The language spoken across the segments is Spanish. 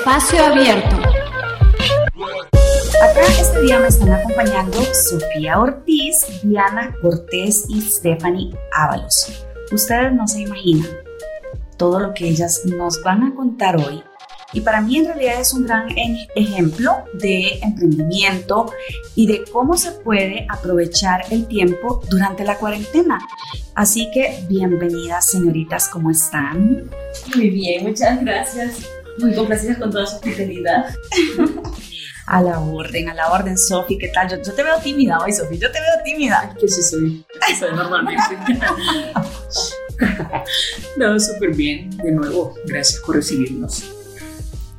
Espacio Abierto. Acá este día me están acompañando Sofía Ortiz, Diana Cortés y Stephanie Ábalos. Ustedes no se imaginan todo lo que ellas nos van a contar hoy. Y para mí en realidad es un gran ejemplo de emprendimiento y de cómo se puede aprovechar el tiempo durante la cuarentena. Así que bienvenidas señoritas, ¿cómo están? Muy bien, muchas gracias. Muy complacidas con toda su fidelidad. A la orden, a la orden, Sofi, ¿qué tal? Yo, te veo tímida hoy, Sofi, yo te veo tímida. Que sí soy, soy normalmente. no, súper bien. De nuevo, gracias por recibirnos,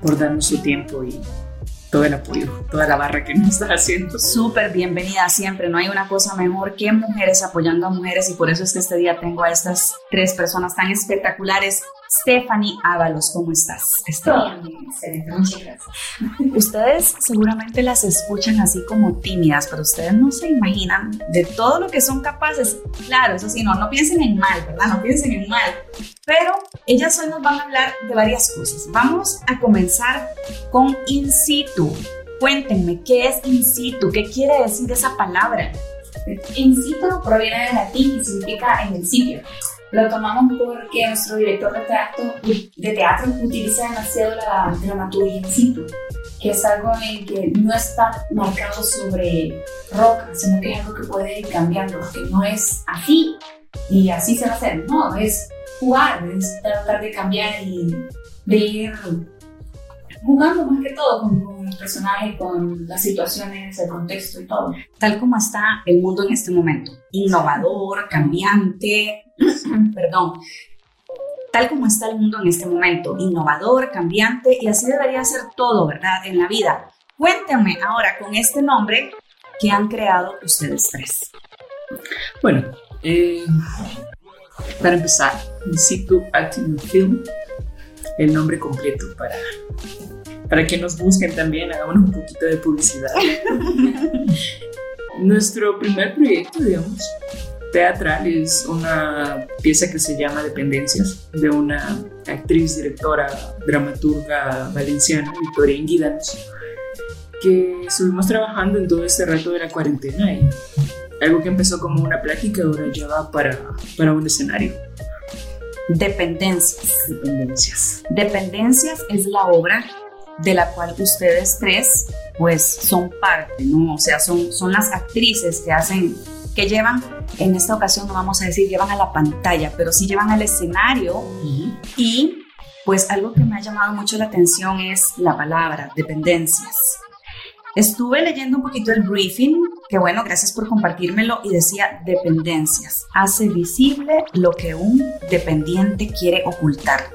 por darnos su tiempo y todo el apoyo, toda la barra que nos está haciendo. Súper bienvenida siempre. No hay una cosa mejor que mujeres apoyando a mujeres y por eso es que este día tengo a estas tres personas tan espectaculares Stephanie Ábalos, ¿cómo estás? Estoy bien, excelente, muchas gracias. Ustedes seguramente las escuchan así como tímidas, pero ustedes no se imaginan de todo lo que son capaces. Claro, eso sí, no, no piensen en mal, ¿verdad? No piensen en mal. Pero ellas hoy nos van a hablar de varias cosas. Vamos a comenzar con in situ. Cuéntenme, ¿qué es in situ? ¿Qué quiere decir esa palabra? In situ proviene del latín y significa en el sitio. Lo tomamos porque nuestro director de teatro, de teatro utiliza demasiado la dramaturgia situ, que es algo en que no está marcado sobre roca, sino que es algo que puede ir cambiando, que no es así y así se va a hacer, no, es jugar, es tratar de cambiar y de ir jugando más que todo con, con el personaje, con las situaciones, el contexto y todo. Tal como está el mundo en este momento, innovador, cambiante, perdón, tal como está el mundo en este momento, innovador, cambiante, y así debería ser todo, ¿verdad? En la vida. Cuéntenme ahora con este nombre que han creado ustedes tres. Bueno, eh, para empezar, Situ Acting Film, el nombre completo para, para que nos busquen también, hagamos un poquito de publicidad. Nuestro primer proyecto, digamos, teatral es una pieza que se llama Dependencias, de una actriz, directora, dramaturga valenciana, Victoria Inguidanos, que estuvimos trabajando en todo este rato de la cuarentena y algo que empezó como una plática ahora ya va para, para un escenario. Dependencias. Dependencias. Dependencias es la obra de la cual ustedes tres pues son parte, ¿no? O sea, son, son las actrices que hacen que llevan, en esta ocasión no vamos a decir llevan a la pantalla, pero sí llevan al escenario y pues algo que me ha llamado mucho la atención es la palabra dependencias. Estuve leyendo un poquito el briefing, que bueno, gracias por compartírmelo, y decía dependencias. Hace visible lo que un dependiente quiere ocultar.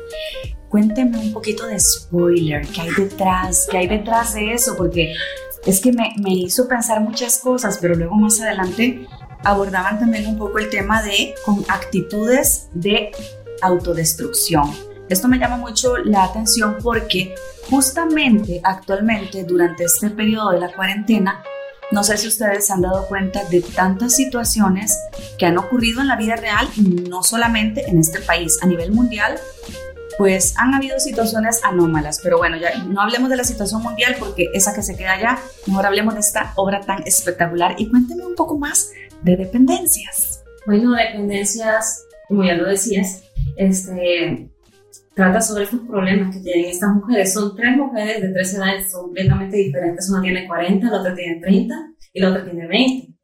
Cuénteme un poquito de spoiler, qué hay detrás, qué hay detrás de eso, porque es que me, me hizo pensar muchas cosas, pero luego más adelante abordaban también un poco el tema de con actitudes de autodestrucción. Esto me llama mucho la atención porque justamente actualmente durante este periodo de la cuarentena, no sé si ustedes se han dado cuenta de tantas situaciones que han ocurrido en la vida real, no solamente en este país, a nivel mundial, pues han habido situaciones anómalas, pero bueno, ya no hablemos de la situación mundial porque esa que se queda allá, mejor hablemos de esta obra tan espectacular y cuénteme un poco más de dependencias. Bueno, dependencias, como ya lo decías, este, trata sobre estos problemas que tienen estas mujeres. Son tres mujeres de tres edades, completamente diferentes. Una tiene 40, la otra tiene 30 y la otra tiene 20.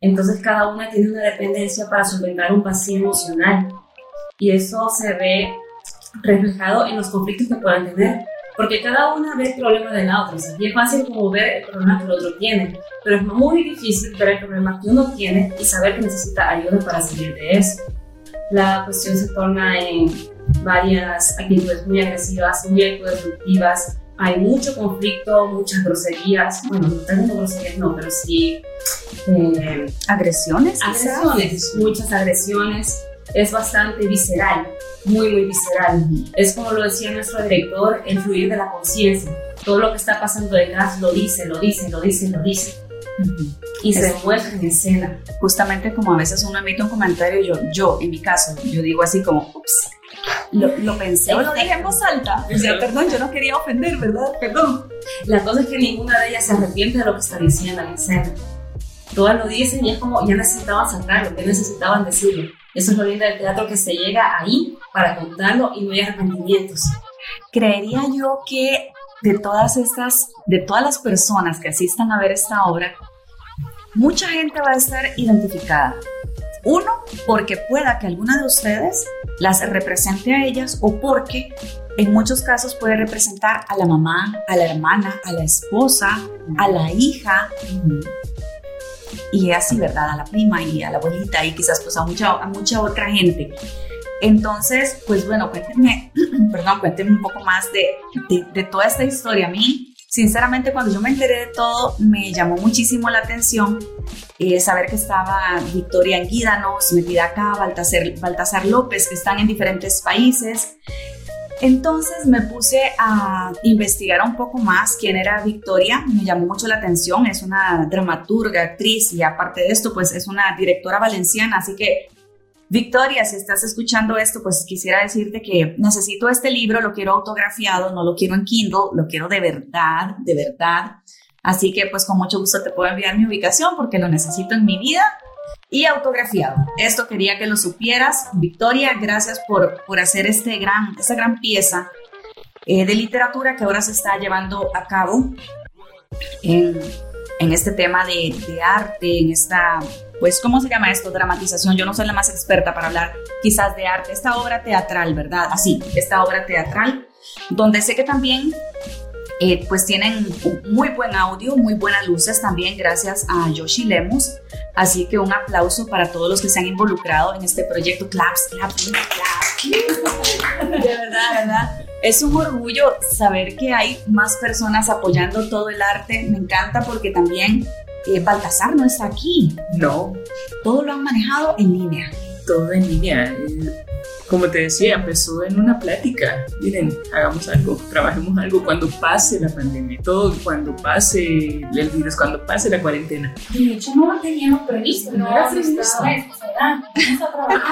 Entonces cada una tiene una dependencia para solventar un vacío emocional. Y eso se ve reflejado en los conflictos que puedan tener. Porque cada una ve el problema de la otra. y es fácil como ver el problema que el otro tiene, pero es muy difícil ver el problema que uno tiene y saber que necesita ayuda para salir de eso. La cuestión se torna en varias actitudes muy agresivas, muy autodestructivas. Hay mucho conflicto, muchas groserías. Bueno, no tengo groserías, no, pero sí. Eh, ¿Agresiones? Agresiones, muchas agresiones. Es bastante visceral muy, muy visceral. Es como lo decía nuestro director, el fluir de la conciencia. Todo lo que está pasando detrás lo dice, lo dice, lo dice, lo dice. Y se muestra en escena. Justamente como a veces uno emite un comentario, yo, yo en mi caso, yo digo así como, ups, lo, lo pensé o lo dije en voz alta. O sea, perdón, yo no quería ofender, ¿verdad? Perdón. La cosa es que ninguna de ellas se arrepiente de lo que está diciendo en escena. Todas lo dicen y es como ya necesitaban sacarlo, ya necesitaban decirlo. Eso es lo lindo del teatro, que se llega ahí para contarlo y no hay arrepentimientos. Creería yo que de todas estas, de todas las personas que asistan a ver esta obra, mucha gente va a estar identificada. Uno, porque pueda que alguna de ustedes las represente a ellas o porque en muchos casos puede representar a la mamá, a la hermana, a la esposa, a la hija y así, ¿verdad? A la prima y a la abuelita y quizás pues a mucha, a mucha otra gente. Entonces, pues bueno, cuéntenme, perdón, cuéntenme un poco más de, de, toda esta historia. A mí, sinceramente, cuando yo me enteré de todo, me llamó muchísimo la atención eh, saber que estaba Victoria Anguídanos metida acá, Baltasar, Baltasar López, que están en diferentes países. Entonces me puse a investigar un poco más quién era Victoria, me llamó mucho la atención, es una dramaturga, actriz y aparte de esto pues es una directora valenciana, así que Victoria, si estás escuchando esto, pues quisiera decirte que necesito este libro, lo quiero autografiado, no lo quiero en Kindle, lo quiero de verdad, de verdad. Así que pues con mucho gusto te puedo enviar mi ubicación porque lo necesito en mi vida y autografiado. Esto quería que lo supieras. Victoria, gracias por, por hacer este gran, esta gran pieza eh, de literatura que ahora se está llevando a cabo en, en este tema de, de arte, en esta pues, ¿cómo se llama esto? Dramatización. Yo no soy la más experta para hablar quizás de arte. Esta obra teatral, ¿verdad? Así, esta obra teatral, donde sé que también eh, pues tienen muy buen audio, muy buenas luces también gracias a Yoshi Lemus. Así que un aplauso para todos los que se han involucrado en este proyecto. Claps, claps, claps. De verdad, verdad. Es un orgullo saber que hay más personas apoyando todo el arte. Me encanta porque también eh, Baltasar no está aquí. No. Todo lo han manejado en línea. Todo en línea. Como te decía, empezó en una plática. Miren, hagamos algo, trabajemos algo cuando pase la pandemia, todo cuando pase el virus, cuando pase la cuarentena. De hecho, no lo teníamos previsto, no, no era previsto.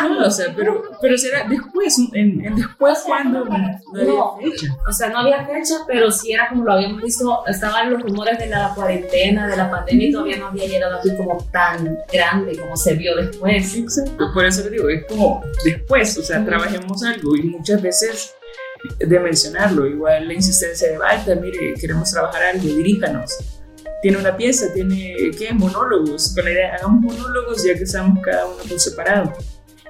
No, o sea, pero, pero será después, en, en después o sea, cuando no, no, había fecha. O sea, no había fecha, pero sí era como lo habíamos visto, estaban los rumores de la cuarentena, de la pandemia, y todavía no había llegado aquí como tan grande como se vio después. Exacto, por eso le digo, es como después, o sea, trabajemos algo y muchas veces de mencionarlo, igual la insistencia de Balta, mire, queremos trabajar algo, diríjanos. Tiene una pieza, tiene, ¿qué? Monólogos, con la idea, hagamos monólogos ya que estamos cada uno por separado.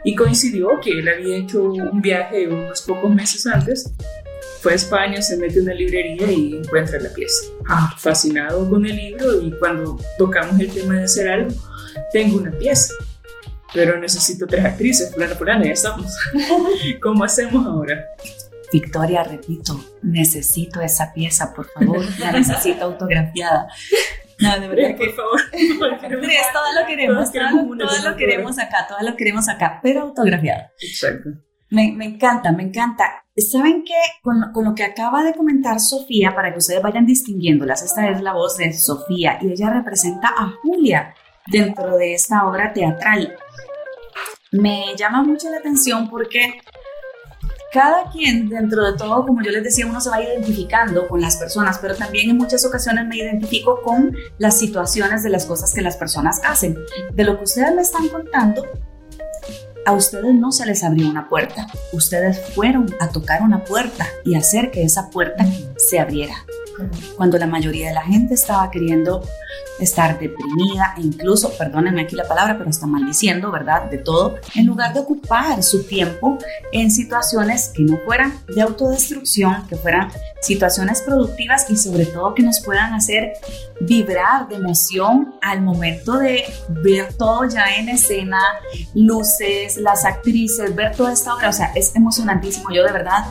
Y coincidió que él había hecho un viaje unos pocos meses antes, fue a España, se mete en una librería y encuentra la pieza. Ah, fascinado con el libro y cuando tocamos el tema de hacer algo, tengo una pieza pero necesito tres actrices, fulana, fulana, ya estamos. ¿Cómo hacemos ahora? Victoria, repito, necesito esa pieza, por favor, la necesito autografiada. No, de verdad por favor. Tres, todo lo queremos, todo, lo queremos acá, todo lo queremos acá, pero autografiada. Exacto. Me, me, encanta, me encanta. ¿Saben qué? Con, con, lo que acaba de comentar Sofía, para que ustedes vayan distinguiéndolas, esta es la voz de Sofía y ella representa a Julia dentro de esta obra teatral me llama mucho la atención porque cada quien dentro de todo, como yo les decía, uno se va identificando con las personas, pero también en muchas ocasiones me identifico con las situaciones de las cosas que las personas hacen. De lo que ustedes me están contando, a ustedes no se les abrió una puerta, ustedes fueron a tocar una puerta y hacer que esa puerta se abriera. Cuando la mayoría de la gente estaba queriendo estar deprimida e incluso, perdónenme aquí la palabra, pero está maldiciendo, ¿verdad? De todo, en lugar de ocupar su tiempo en situaciones que no fueran de autodestrucción, que fueran situaciones productivas y sobre todo que nos puedan hacer vibrar de emoción al momento de ver todo ya en escena, luces, las actrices, ver toda esta obra, o sea, es emocionantísimo. Yo de verdad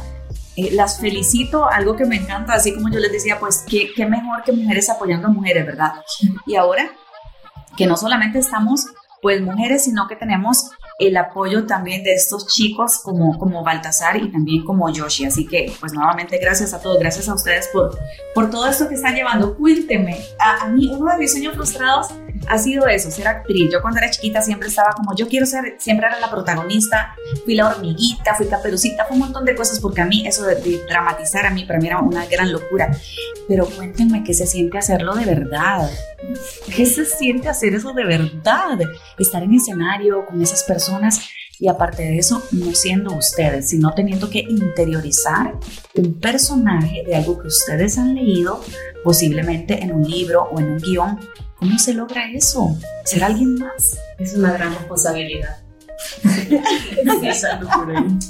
eh, las felicito, algo que me encanta, así como yo les decía, pues qué, qué mejor que mujeres apoyando a mujeres, ¿verdad? Y ahora que no solamente estamos pues mujeres, sino que tenemos el apoyo también de estos chicos como, como Baltasar y también como Yoshi. Así que, pues nuevamente, gracias a todos, gracias a ustedes por, por todo esto que están llevando. Cuénteme, a, a mí uno de mis sueños frustrados ha sido eso, ser actriz. Yo cuando era chiquita siempre estaba como, yo quiero ser, siempre era la protagonista, fui la hormiguita, fui caperucita, fue un montón de cosas porque a mí eso de, de dramatizar a mí para mí era una gran locura. Pero cuéntenme qué se siente hacerlo de verdad. ¿Qué se siente hacer eso de verdad? Estar en escenario con esas personas y aparte de eso, no siendo ustedes, sino teniendo que interiorizar un personaje de algo que ustedes han leído, posiblemente en un libro o en un guion. ¿Cómo se logra eso? ¿Ser alguien más? Es una gran responsabilidad.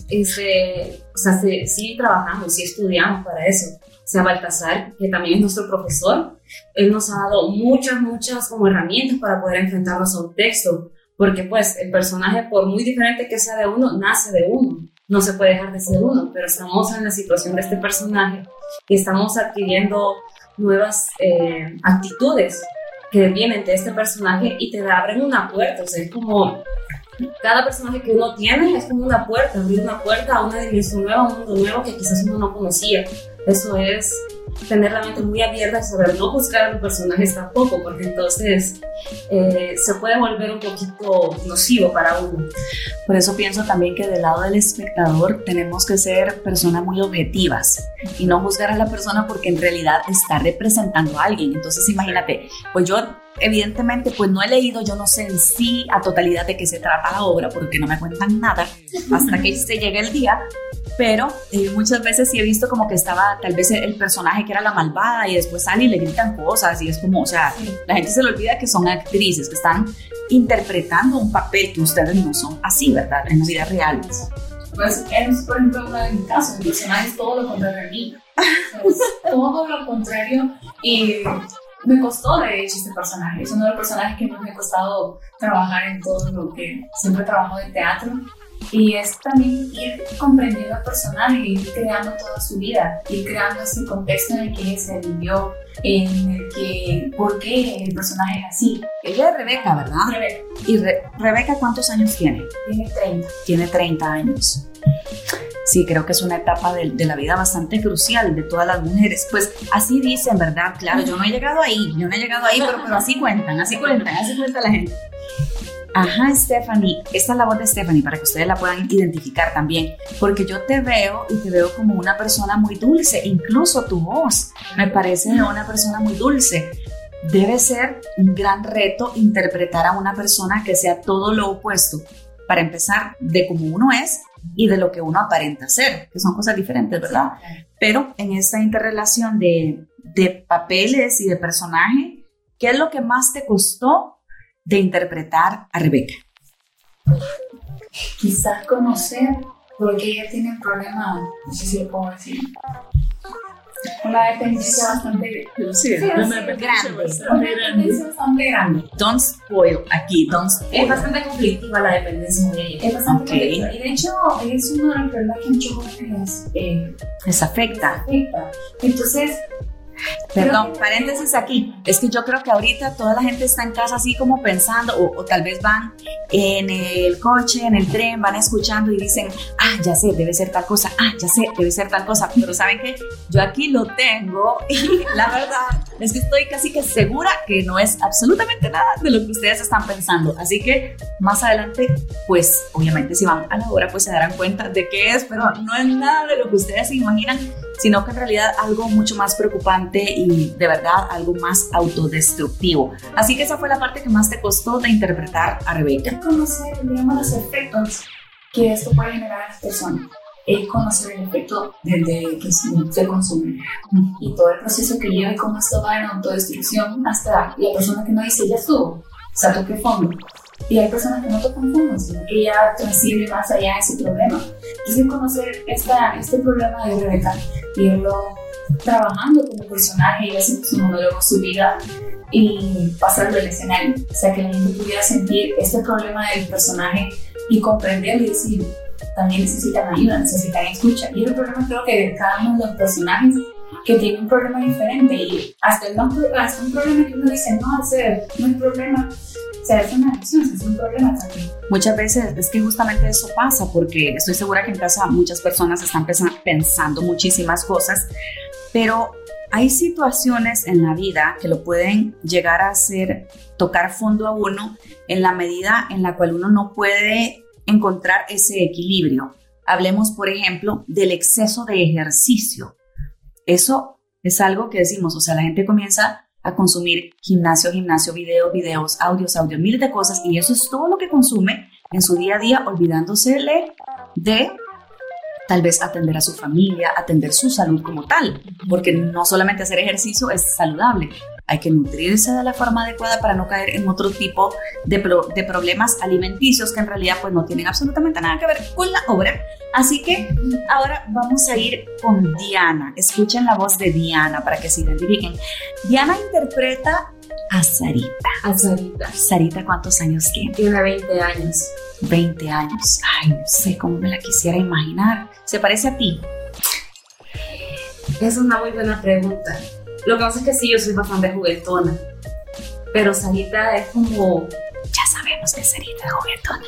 Este, o sea, sí, sí trabajamos, sí estudiamos para eso. O sea, Baltasar, que también es nuestro profesor, él nos ha dado muchas, muchas como herramientas para poder enfrentarnos a un texto, porque pues el personaje, por muy diferente que sea de uno, nace de uno, no se puede dejar de ser uno, pero estamos en la situación de este personaje y estamos adquiriendo nuevas eh, actitudes que vienen de este personaje y te abren una puerta, o sea, es como cada personaje que uno tiene es como una puerta, abrir una puerta a una dimensión nueva, a un mundo nuevo que quizás uno no conocía. Eso es tener la mente muy abierta y saber no juzgar a los personajes tampoco, porque entonces eh, se puede volver un poquito nocivo para uno. Por eso pienso también que del lado del espectador tenemos que ser personas muy objetivas y no juzgar a la persona porque en realidad está representando a alguien. Entonces imagínate, pues yo evidentemente pues no he leído, yo no sé en sí a totalidad de qué se trata la obra porque no me cuentan nada hasta que se llegue el día, pero eh, muchas veces sí he visto como que estaba tal vez el personaje que era la malvada y después sale y le gritan cosas y es como, o sea, la gente se le olvida que son actrices, que están interpretando un papel que ustedes no son así, ¿verdad? En la vida real. Pues es, por ejemplo, uno de mis casos. El personaje es todo lo contrario a mí. Es todo lo contrario. Y me costó, de hecho, este personaje. Es uno de los personajes que más me ha costado trabajar en todo lo que siempre trabajo de teatro. Y es también ir comprendiendo al personaje, ir creando toda su vida, ir creando ese contexto en el que se vivió, en el que, por qué el personaje es así. Ella es Rebeca, ¿verdad? Rebeca ¿Y Re- Rebeca cuántos años tiene? tiene 30. Tiene 30 años. Sí, creo que es una etapa de, de la vida bastante crucial de todas las mujeres. Pues así dicen, ¿verdad? Claro, yo no he llegado ahí, yo no he llegado ahí, pero, pero así cuentan, así cuentan, así cuenta la gente. Ajá, Stephanie, esta es la voz de Stephanie para que ustedes la puedan identificar también, porque yo te veo y te veo como una persona muy dulce, incluso tu voz me parece una persona muy dulce. Debe ser un gran reto interpretar a una persona que sea todo lo opuesto, para empezar, de cómo uno es y de lo que uno aparenta ser, que son cosas diferentes, ¿verdad? Pero en esta interrelación de, de papeles y de personaje, ¿qué es lo que más te costó de interpretar a Rebeca? Quizás conocer, porque ella tiene un problema, no sé si lo puedo decir, una dependencia bastante, Sí, Sí, una dependencia grande. bastante una dependencia bastante grande. Don't spoil aquí, don't Es spoil. bastante conflictiva la dependencia de ella. Es bastante Ok. complicado. Y de hecho, es uno de los problemas que muchos jóvenes eh, Les afecta. afecta. Entonces, Perdón, paréntesis aquí. Es que yo creo que ahorita toda la gente está en casa así como pensando, o, o tal vez van en el coche, en el tren, van escuchando y dicen, ah, ya sé, debe ser tal cosa, ah, ya sé, debe ser tal cosa. Pero ¿saben qué? Yo aquí lo tengo y la verdad es que estoy casi que segura que no es absolutamente nada de lo que ustedes están pensando. Así que más adelante, pues obviamente si van a la hora, pues se darán cuenta de qué es, pero no es nada de lo que ustedes se imaginan sino que en realidad algo mucho más preocupante y de verdad algo más autodestructivo. Así que esa fue la parte que más te costó de interpretar a Rebeca. es conocer, digamos, los efectos que esto puede generar a las personas. Es conocer el efecto desde que se se consume y todo el proceso que lleva y cómo esto va en autodestrucción hasta la persona que no dice ya estuvo, o sea, toqué fondo. Y hay personas que no tocan fondo, sino que ya transciende más allá de ese problema. Entonces, conocer esta, este problema de Rebeca, irlo trabajando como personaje y haciendo su monólogo, su vida y pasarlo al escenario. O sea, que la gente pudiera sentir este problema del personaje y comprenderlo y decir, también necesitan ayuda, necesitan escucha. Y el problema creo que de cada uno de los personajes que tiene un problema diferente y hasta, el no, hasta un problema que uno dice, no, ese no es problema, se hace una adicción, hace un problema también. Muchas veces es que justamente eso pasa porque estoy segura que en casa muchas personas están pensando muchísimas cosas, pero hay situaciones en la vida que lo pueden llegar a hacer tocar fondo a uno en la medida en la cual uno no puede encontrar ese equilibrio. Hablemos, por ejemplo, del exceso de ejercicio. Eso es algo que decimos, o sea, la gente comienza a consumir gimnasio, gimnasio, video, videos, audios, audios, miles de cosas y eso es todo lo que consume en su día a día, olvidándosele de tal vez atender a su familia, atender su salud como tal, porque no solamente hacer ejercicio es saludable, hay que nutrirse de la forma adecuada para no caer en otro tipo de, de, problemas alimenticios que en realidad pues no tienen absolutamente nada que ver con la obra. Así que ahora vamos a ir con Diana. Escuchen la voz de Diana para que se identifiquen. Diana interpreta a Sarita. A Sarita. Sarita, ¿cuántos años tiene? Tiene 20 años. 20 años. Ay, no sé cómo me la quisiera imaginar. ¿Se parece a ti? Es una muy buena pregunta. Lo que pasa es que sí, yo soy bastante juguetona. Pero Sarita es como. Ya sabemos que Sarita es juguetona.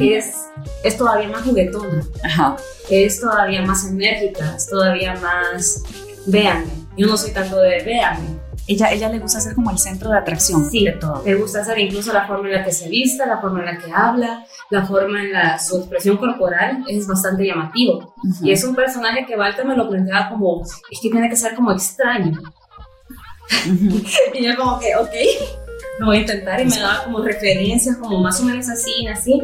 Es, es todavía más juguetona. Ajá. Es todavía más enérgica. Es todavía más. Véanme. Yo no soy tanto de véanme ella, ella le gusta ser como el centro de atracción sí, de todo. Le gusta hacer incluso la forma en la que se vista, la forma en la que habla, la forma en la su expresión corporal es bastante llamativo. Y es un personaje que Walter me lo planteaba como, es que tiene que ser como extraño. y yo como que, ok lo voy a intentar y me daba como referencias, como más o menos así, así.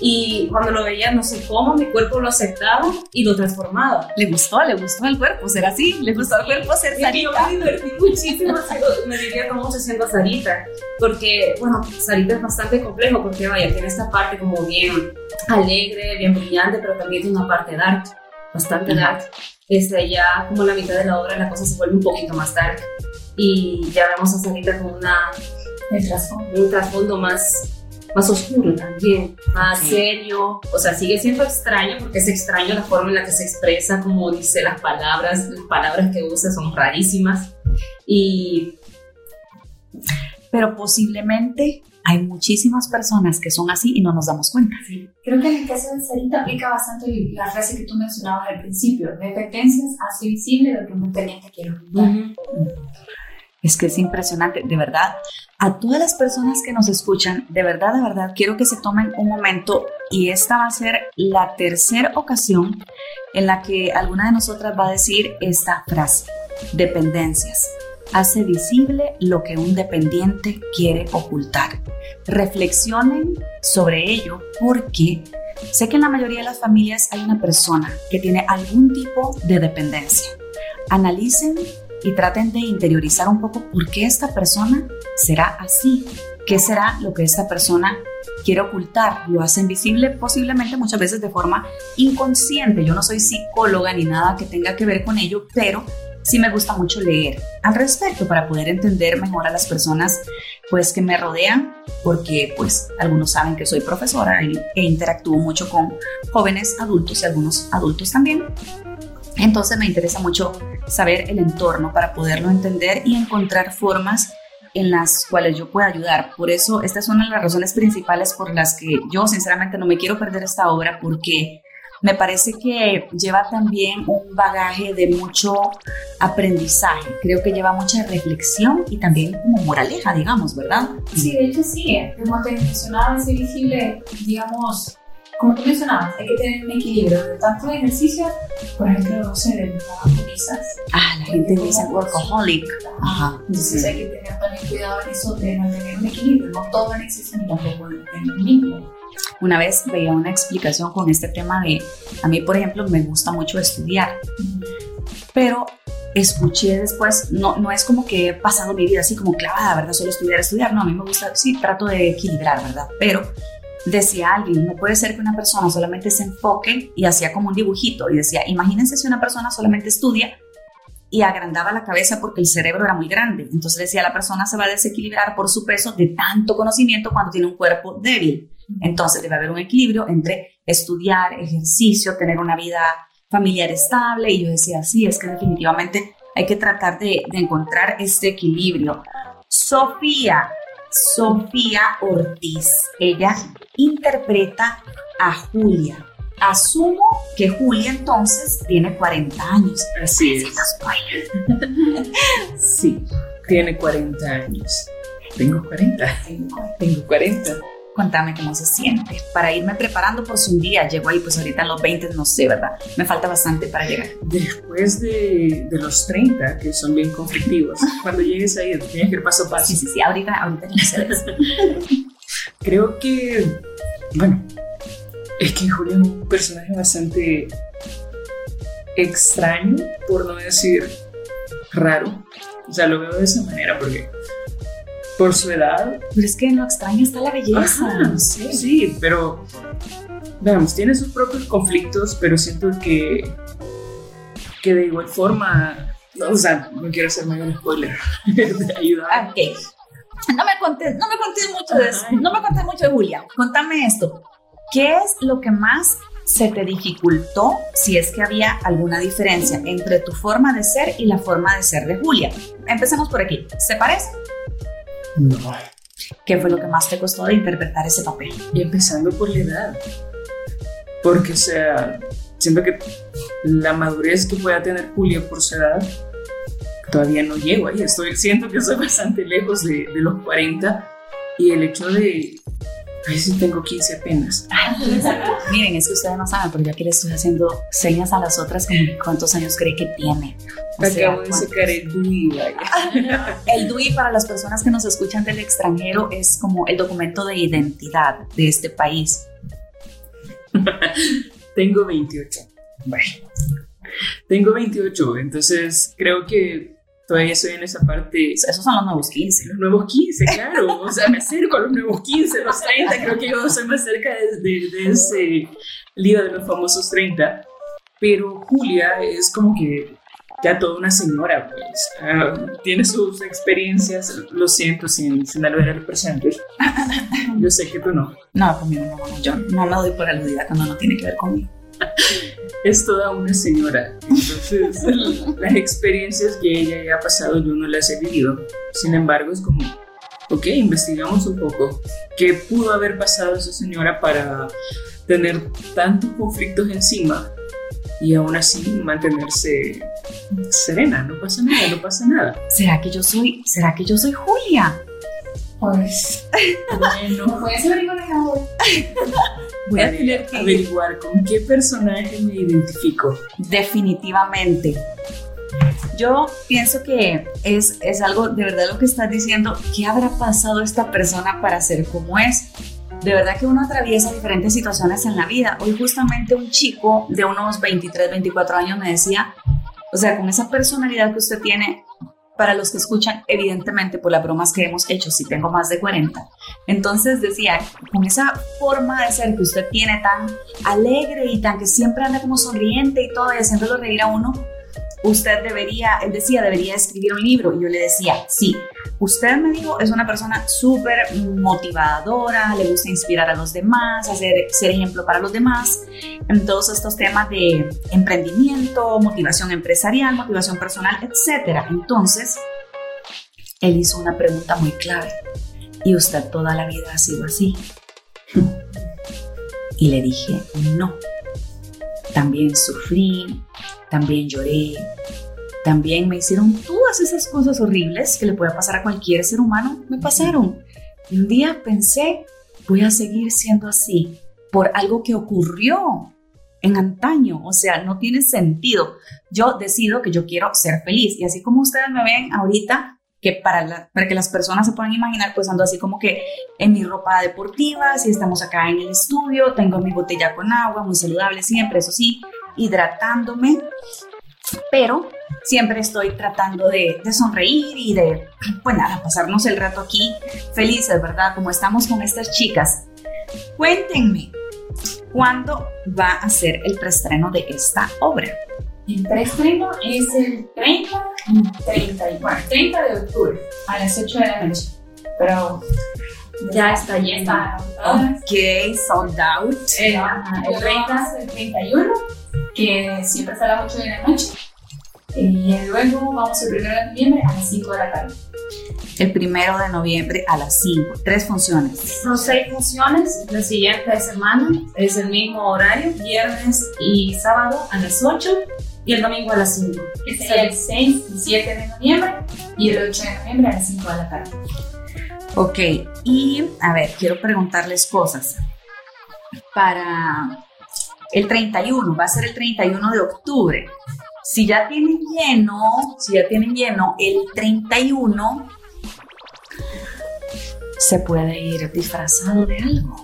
Y cuando lo veía, no sé cómo, mi cuerpo lo aceptaba y lo transformaba. Le gustó, le gustó al cuerpo ser así, le gustó al cuerpo ser Sarita. Y yo me divertí muchísimo, me divierto mucho siendo Sarita, porque, bueno, Sarita es bastante complejo, porque vaya, tiene esta parte como bien alegre, bien brillante, pero también tiene una parte dark, bastante dark. Este, ya como la mitad de la obra la cosa se vuelve un poquito más dark y ya vemos a Sarita con una un trasfondo más, más oscuro también, más serio. O sea, sigue siendo extraño porque es extraño la forma en la que se expresa, como dice las palabras, las palabras que usa son rarísimas. Y... Pero posiblemente hay muchísimas personas que son así y no nos damos cuenta. Sí. Creo que en el caso de Sarita aplica bastante la frase que tú mencionabas al principio, dependencias hace visible lo que un dependiente quiere es que es impresionante, de verdad. A todas las personas que nos escuchan, de verdad, de verdad, quiero que se tomen un momento y esta va a ser la tercera ocasión en la que alguna de nosotras va a decir esta frase, dependencias. Hace visible lo que un dependiente quiere ocultar. Reflexionen sobre ello porque sé que en la mayoría de las familias hay una persona que tiene algún tipo de dependencia. Analicen y traten de interiorizar un poco por qué esta persona será así, qué será lo que esta persona quiere ocultar, lo hacen visible posiblemente muchas veces de forma inconsciente. Yo no soy psicóloga ni nada que tenga que ver con ello, pero sí me gusta mucho leer al respecto para poder entender mejor a las personas pues que me rodean, porque pues algunos saben que soy profesora e interactúo mucho con jóvenes adultos y algunos adultos también. Entonces me interesa mucho saber el entorno para poderlo entender y encontrar formas en las cuales yo pueda ayudar. Por eso, esta es una de las razones principales por las que yo sinceramente no me quiero perder esta obra porque me parece que lleva también un bagaje de mucho aprendizaje. Creo que lleva mucha reflexión y también como moraleja, digamos, ¿verdad? Sí, de hecho sí. Como te mencionaba, ese visible, digamos, como tú mencionabas, hay que tener un equilibrio de tanto de ejercicio, por ejemplo, no sé, de las Ah, la gente dice workaholic. Ajá. Entonces hay que tener también cuidado en eso de mantener un equilibrio, no todo en exceso ni tampoco en el mismo. Una vez veía una explicación con este tema de, a mí por ejemplo me gusta mucho estudiar, pero escuché después, no, no es como que he pasado mi vida así como clavada, ¿verdad? Solo estudiar, estudiar, no, a mí me gusta, sí, trato de equilibrar, ¿verdad? Pero decía alguien, no puede ser que una persona solamente se enfoque y hacía como un dibujito y decía, imagínense si una persona solamente estudia y agrandaba la cabeza porque el cerebro era muy grande. Entonces decía, la persona se va a desequilibrar por su peso de tanto conocimiento cuando tiene un cuerpo débil. Entonces debe haber un equilibrio entre estudiar, ejercicio, tener una vida familiar estable. Y yo decía, sí, es que definitivamente hay que tratar de, de encontrar este equilibrio. Sofía, Sofía Ortiz. Ella interpreta a Julia. Asumo que Julia entonces tiene 40 años. Así es. Sí, tiene 40 años. Tengo 40. Tengo 40. Contame cómo se siente. Para irme preparando por si un día llego ahí, pues ahorita en los 20 no sé, ¿verdad? Me falta bastante para llegar. Después de, de los 30, que son bien conflictivos, cuando llegues ahí tienes que ir paso a paso. Sí, sí, sí, ahorita, ahorita no sé. Creo que, bueno, es que Julia es un personaje bastante extraño, por no decir raro. O sea, lo veo de esa manera porque por su edad. Pero es que en lo extraño está la belleza, Ajá, no sé. Sí, pero veamos, tiene sus propios conflictos, pero siento que, que de igual forma, no, o sea, no quiero hacer mayor spoiler, ayudar. Ok. No me contés, no me contés mucho de eso, no me contés mucho de Julia. Contame esto. ¿Qué es lo que más se te dificultó, si es que había alguna diferencia entre tu forma de ser y la forma de ser de Julia? Empecemos por aquí. ¿Se parece? No. ¿Qué fue lo que más te costó de interpretar ese papel? Y empezando por la edad. Porque, o sea, siento que la madurez que pueda tener Julia por su edad, todavía no llego ahí. Estoy, siento que soy bastante lejos de, de los 40. Y el hecho de. Ay, sí, tengo 15 apenas. Miren, es que ustedes no saben, pero yo aquí le estoy haciendo señas a las otras como cuántos años cree que tiene. O sea, Acabo de sacar el DUI, vaya. El DUI para las personas que nos escuchan del extranjero es como el documento de identidad de este país. Tengo 28. Bueno, tengo 28, entonces creo que todavía estoy en esa parte. Esos son los nuevos 15. Los nuevos 15, claro. O sea, me acerco a los nuevos 15, los 30. Creo que yo soy más cerca de, de- de ese lío de los famosos 30. Pero Julia es como que ya toda una señora, pues. Ah, tiene sus experiencias. Lo siento sin, sin aludir a los presentes. Yo sé que tú no. No, conmigo no, yo no me doy por aludida cuando no tiene que ver conmigo. Es toda una señora. Entonces, las experiencias que ella ya ha pasado yo no las he vivido. Sin embargo, es como, ok, investigamos un poco. ¿Qué pudo haber pasado esa señora para tener tantos conflictos encima y aún así mantenerse serena? No pasa nada, no pasa nada. ¿Será que yo soy, será que yo soy Julia? Pues, Bueno, no puede ser ganador. Voy a tener que averiguar con qué personaje me identifico. Definitivamente. Yo pienso que es, es algo de verdad lo que estás diciendo. ¿Qué habrá pasado esta persona para ser como es? De verdad que uno atraviesa diferentes situaciones en la vida. Hoy justamente un chico de unos 23, 24 años me decía, o sea, con esa personalidad que usted tiene, para los que escuchan, evidentemente por las bromas que hemos hecho, si tengo más de 40. Entonces decía, con esa forma de ser que usted tiene tan alegre y tan que siempre anda como sonriente y todo y haciéndolo reír a uno, usted debería, él decía, debería escribir un libro. Y yo le decía, sí, usted me dijo, es una persona súper motivadora, le gusta inspirar a los demás, hacer, ser ejemplo para los demás en todos estos temas de emprendimiento, motivación empresarial, motivación personal, etc. Entonces, él hizo una pregunta muy clave. ¿Y usted toda la vida ha sido así? Y le dije, no. También sufrí, también lloré, también me hicieron todas esas cosas horribles que le puede pasar a cualquier ser humano, me pasaron. Y un día pensé, voy a seguir siendo así por algo que ocurrió en antaño, o sea, no tiene sentido. Yo decido que yo quiero ser feliz y así como ustedes me ven ahorita, que para, para que las personas se puedan imaginar, pues ando así como que en mi ropa deportiva, si estamos acá en el estudio, tengo mi botella con agua, muy saludable siempre, eso sí, hidratándome, pero siempre estoy tratando de, de sonreír y de, pues nada, pasarnos el rato aquí felices, ¿verdad? Como estamos con estas chicas. Cuéntenme, ¿cuándo va a ser el preestreno de esta obra? El preestreno es el 30 y 30, y- bueno, 30 de octubre a las 8 de la noche. Pero Ya está agotada. Ok, sold out. Eh, ajá, el 30 es el 31, que siempre está a las 8 de la noche. Y luego vamos el 1 de noviembre a las 5 de la tarde. El primero de noviembre a las 5. Tres funciones. Son seis funciones. La siguiente semana es el mismo horario, viernes y sábado a las 8 y el domingo a las 5. Que sería el 6 y 7 de noviembre y el 8 de noviembre a las 5 de la tarde. Ok, y a ver, quiero preguntarles cosas. Para el 31, va a ser el 31 de octubre. Si ya tienen lleno, si ya tienen lleno el 31, se puede ir disfrazado de algo.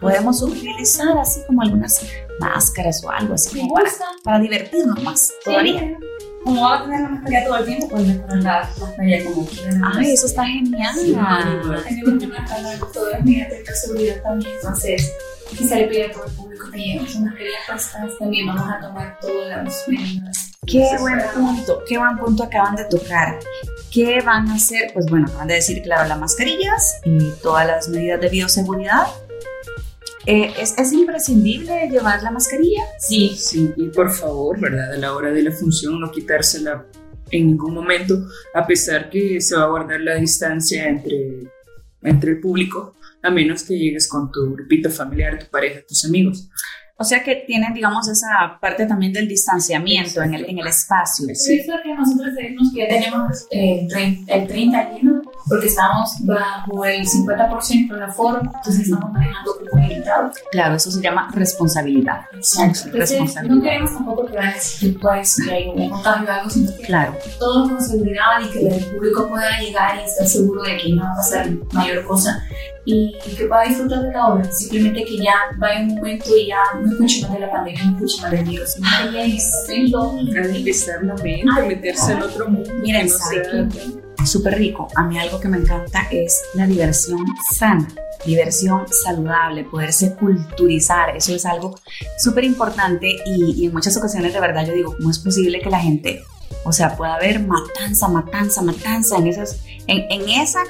Podemos utilizar así como algunas máscaras o algo así Me como para, gusta. para divertirnos más todavía. Como va a tener la mascarilla todo el tiempo, pues mejorar la mascarilla como quieran. Ay, eso está genial. Tenemos una todas las medidas de seguridad también, entonces se le pide a todo el público que lleve sus mascarillas puestas, también vamos a tomar todas las medidas. Qué buen punto, qué buen punto acaban de tocar. ¿Qué van a hacer? Pues bueno, acaban de decir, claro, las mascarillas y todas las medidas de bioseguridad. Eh, ¿es, ¿Es imprescindible llevar la mascarilla? Sí, Sí, y por favor, ¿verdad? A la hora de la función no quitársela en ningún momento, a pesar que se va a guardar la distancia entre, entre el público, a menos que llegues con tu grupito familiar, tu pareja, tus amigos. O sea que tienen, digamos, esa parte también del distanciamiento en el, en el espacio. Por eso que nosotros decimos que ya tenemos eh, el 30 lleno, porque estamos bajo el 50% del aforo, entonces estamos manejando grupo limitado. Claro, eso se llama responsabilidad. Exacto. Entonces, Responsabilidad. no queremos tampoco que vean que pues, que hay un contagio o algo, sino que Claro, todo con seguridad y que el público pueda llegar y estar seguro de que no va a pasar mayor cosa y que pueda disfrutar de la obra. Simplemente que ya vaya un momento y ya no escuche más de la pandemia, no escuche más del virus, sino que ya es filo. Empezar la mente, Ay, meterse en otro mundo. Miren, que no ¿sabe sea- súper rico. A mí algo que me encanta es la diversión sana, diversión saludable, poderse culturizar. Eso es algo súper importante y, en muchas ocasiones de verdad yo digo, ¿cómo es posible que la gente, o sea, pueda haber matanza, matanza, matanza en, esas, en, en esa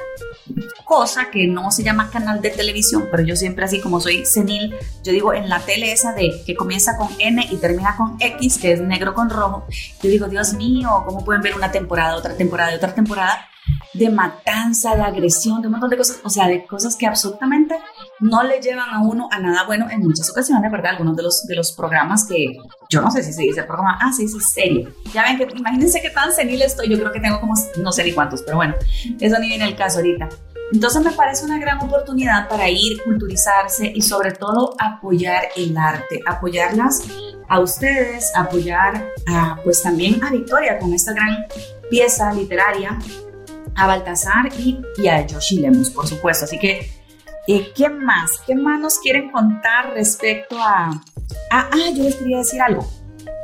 cosa que no se llama canal de televisión, pero yo siempre así como soy senil, yo digo en la tele esa de que comienza con N y termina con X, que es negro con rojo, yo digo, Dios mío, ¿cómo pueden ver una temporada, otra temporada, otra temporada de matanza, de agresión, de un montón de cosas, o sea, de cosas que absolutamente no le llevan a uno a nada bueno en muchas ocasiones, ¿verdad? Algunos de los, de los programas que, yo no sé si se dice programa, ah, se dice serie. Ya ven que, imagínense qué tan senil estoy, yo creo que tengo como, no sé ni cuántos, pero bueno, eso ni viene el caso ahorita. Entonces me parece una gran oportunidad para ir, culturizarse y sobre todo apoyar el arte, apoyarlas a ustedes, apoyar a, pues también a Victoria con esta gran pieza literaria, a Baltasar y, y a Yoshi Lemus, por supuesto. Así que, eh, ¿qué más? ¿Qué más nos quieren contar respecto a... ah, yo les quería decir algo.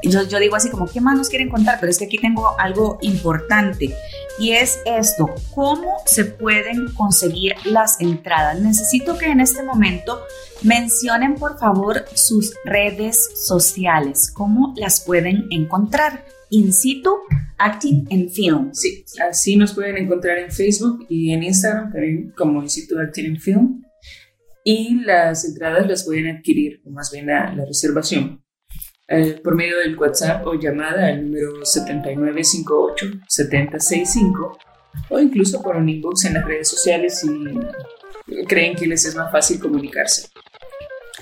Yo, yo digo así como, ¿qué más nos quieren contar? Pero es que aquí tengo algo importante y es esto, ¿cómo se pueden conseguir las entradas? Necesito que en este momento mencionen por favor sus redes sociales, ¿cómo las pueden encontrar? In situ, acting en film. Sí, así nos pueden encontrar en Facebook y en Instagram también como Instituto de Acting en Film. Y las entradas las pueden adquirir, o más bien la, la reservación, eh, por medio del WhatsApp o llamada al número 7958-7065 o incluso por un inbox en las redes sociales si creen que les es más fácil comunicarse.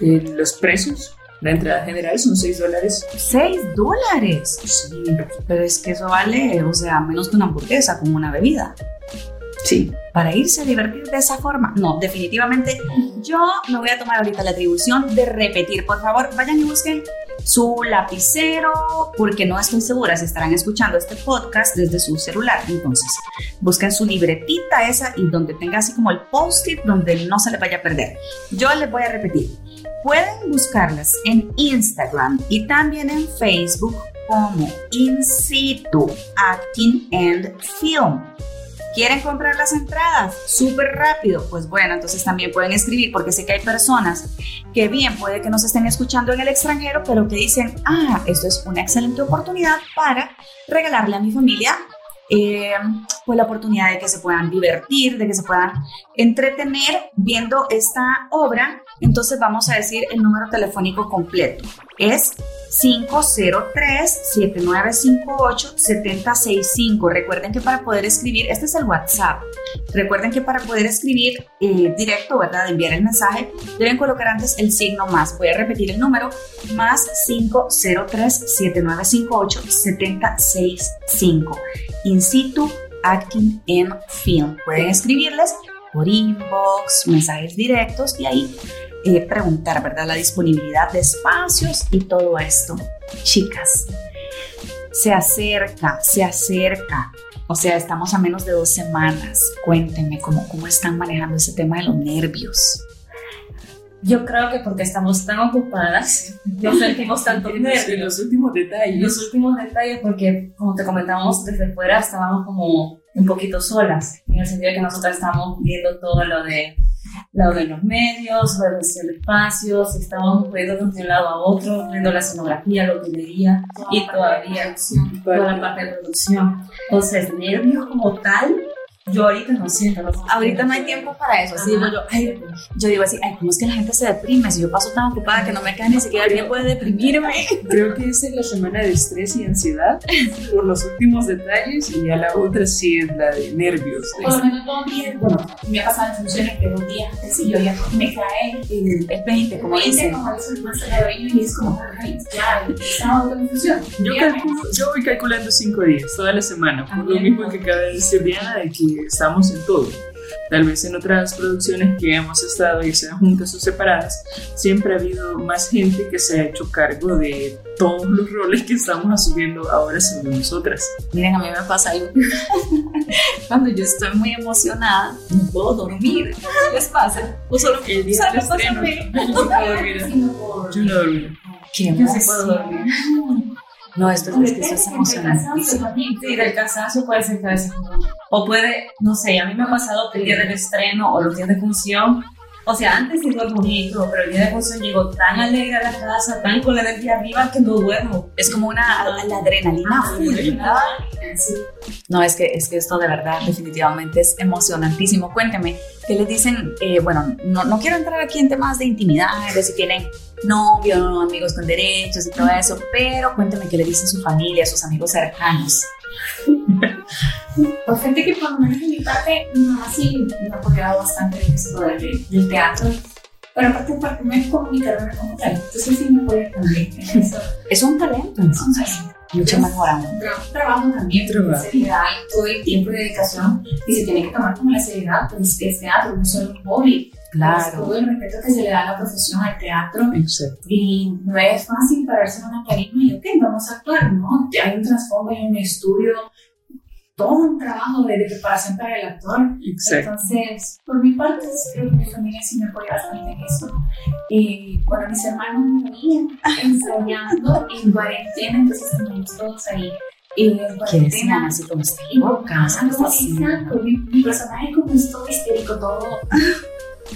Eh, los precios, la entrada general son 6 dólares. 6 dólares. Sí, Pero es que eso vale, o sea, menos que una hamburguesa, como una bebida. Sí, Para irse a divertir de esa forma. No, definitivamente yo me voy a tomar ahorita la atribución de repetir. Por favor, vayan y busquen su lapicero, porque no estoy segura si estarán escuchando este podcast desde su celular. Entonces, busquen su libretita esa y donde tenga así como el post-it donde no se le vaya a perder. Yo les voy a repetir. Pueden buscarlas en Instagram y también en Facebook como In Situ Acting and Film. ¿Quieren comprar las entradas? Súper rápido. Pues bueno, entonces también pueden escribir porque sé que hay personas que bien puede que nos estén escuchando en el extranjero, pero que dicen, ah, esto es una excelente oportunidad para regalarle a mi familia eh, pues la oportunidad de que se puedan divertir, de que se puedan entretener viendo esta obra entonces vamos a decir el número telefónico completo. Es 503-7958-7065. Recuerden que para poder escribir, este es el WhatsApp. Recuerden que para poder escribir eh, directo, ¿verdad? Enviar el mensaje, deben colocar antes el signo más. Voy a repetir el número, más 503-7958-7065. In situ, acting en film. Pueden escribirles por inbox, mensajes directos y ahí eh, preguntar, ¿verdad? La disponibilidad de espacios y todo esto. Chicas, se acerca, se acerca. O sea, estamos a menos de dos semanas. Cuéntenme cómo, cómo están manejando ese tema de los nervios. Yo creo que porque estamos tan ocupadas, no sentimos tanto nervios. En los últimos detalles. Los últimos detalles, porque como te comentamos desde fuera, estábamos como un poquito solas, en el sentido de que nosotras estábamos viendo todo lo de, lo de los medios, lo de los espacios, estábamos moviendo de un lado a otro, viendo la escenografía, la utilería y todavía toda la parte de producción. Entonces, nervios como tal, yo ahorita no siento. No ahorita no hay tiempo para eso. Así digo yo, ay, yo digo así, ay, ¿cómo es que la gente se deprime? Si yo paso tan ocupada que no me queda ni siquiera tiempo de deprimirme. Creo que esa es la semana de estrés y ansiedad por los últimos detalles y a la otra sí es la de nervios. Por lo menos dos días, bueno, me ha pasado en funciones que dos días antes y yo ya me cae el, el 20, como dice. como eso es más y es como, ay, ya, sábado de función. Yo, calculo, yo voy calculando cinco días, toda la semana, por lo mismo que acaba de decir Diana, de que estamos en todo. Tal vez en otras producciones que hemos estado, ya sean juntas o separadas, siempre ha habido más gente que se ha hecho cargo de todos los roles que estamos asumiendo ahora sobre nosotras. Miren, a mí me pasa algo. Cuando yo estoy muy emocionada, no puedo dormir. ¿Qué les pasa? O solo el día del estreno. Yo no dormir. Yo no sí puedo dormir. No, esto es, es emocionante. Sí, del cansancio puede ser O puede, no sé, a mí me ha pasado que el día del estreno o los días de función, o sea, antes sí duermo bonito, pero el día de función llego tan alegre a la casa, tan con la energía arriba que no duermo. Es como una la adrenalina full, ¿verdad? No, es que, es que esto de verdad definitivamente es emocionantísimo. Cuénteme, ¿qué les dicen? Eh, bueno, no, no quiero entrar aquí en temas de intimidad, de si tienen novio, amigos con derechos y todo eso, pero cuénteme qué le dicen su familia, sus amigos cercanos. Pues gente que por lo menos en mi parte, no así me ha apoyado bastante en esto del, del teatro, pero aparte porque me como mi carrera como tal, entonces sí me apoya también en eso. Es un talento, entonces. Mucho mejor aún. Trabajo también, trabajo. seriedad y todo el tiempo y dedicación, y se tiene que tomar como la seriedad, pues es teatro, no es solo un hobby. Claro. todo el respeto que se le da a la profesión al teatro. Exacto. Y no es fácil pararse en una tarima y, ok, vamos a actuar, ¿no? Hay un trasfondo, hay un estudio, todo un trabajo de, preparación para el actor. Exacto. Entonces, por mi parte, creo que mi familia sí me apoya bastante en eso. Y bueno, mis hermanos me ensayando en cuarentena, entonces estamos todos ahí. Y en cuarentena, así como está casa. Exacto, mi, mi personaje como es todo histérico, todo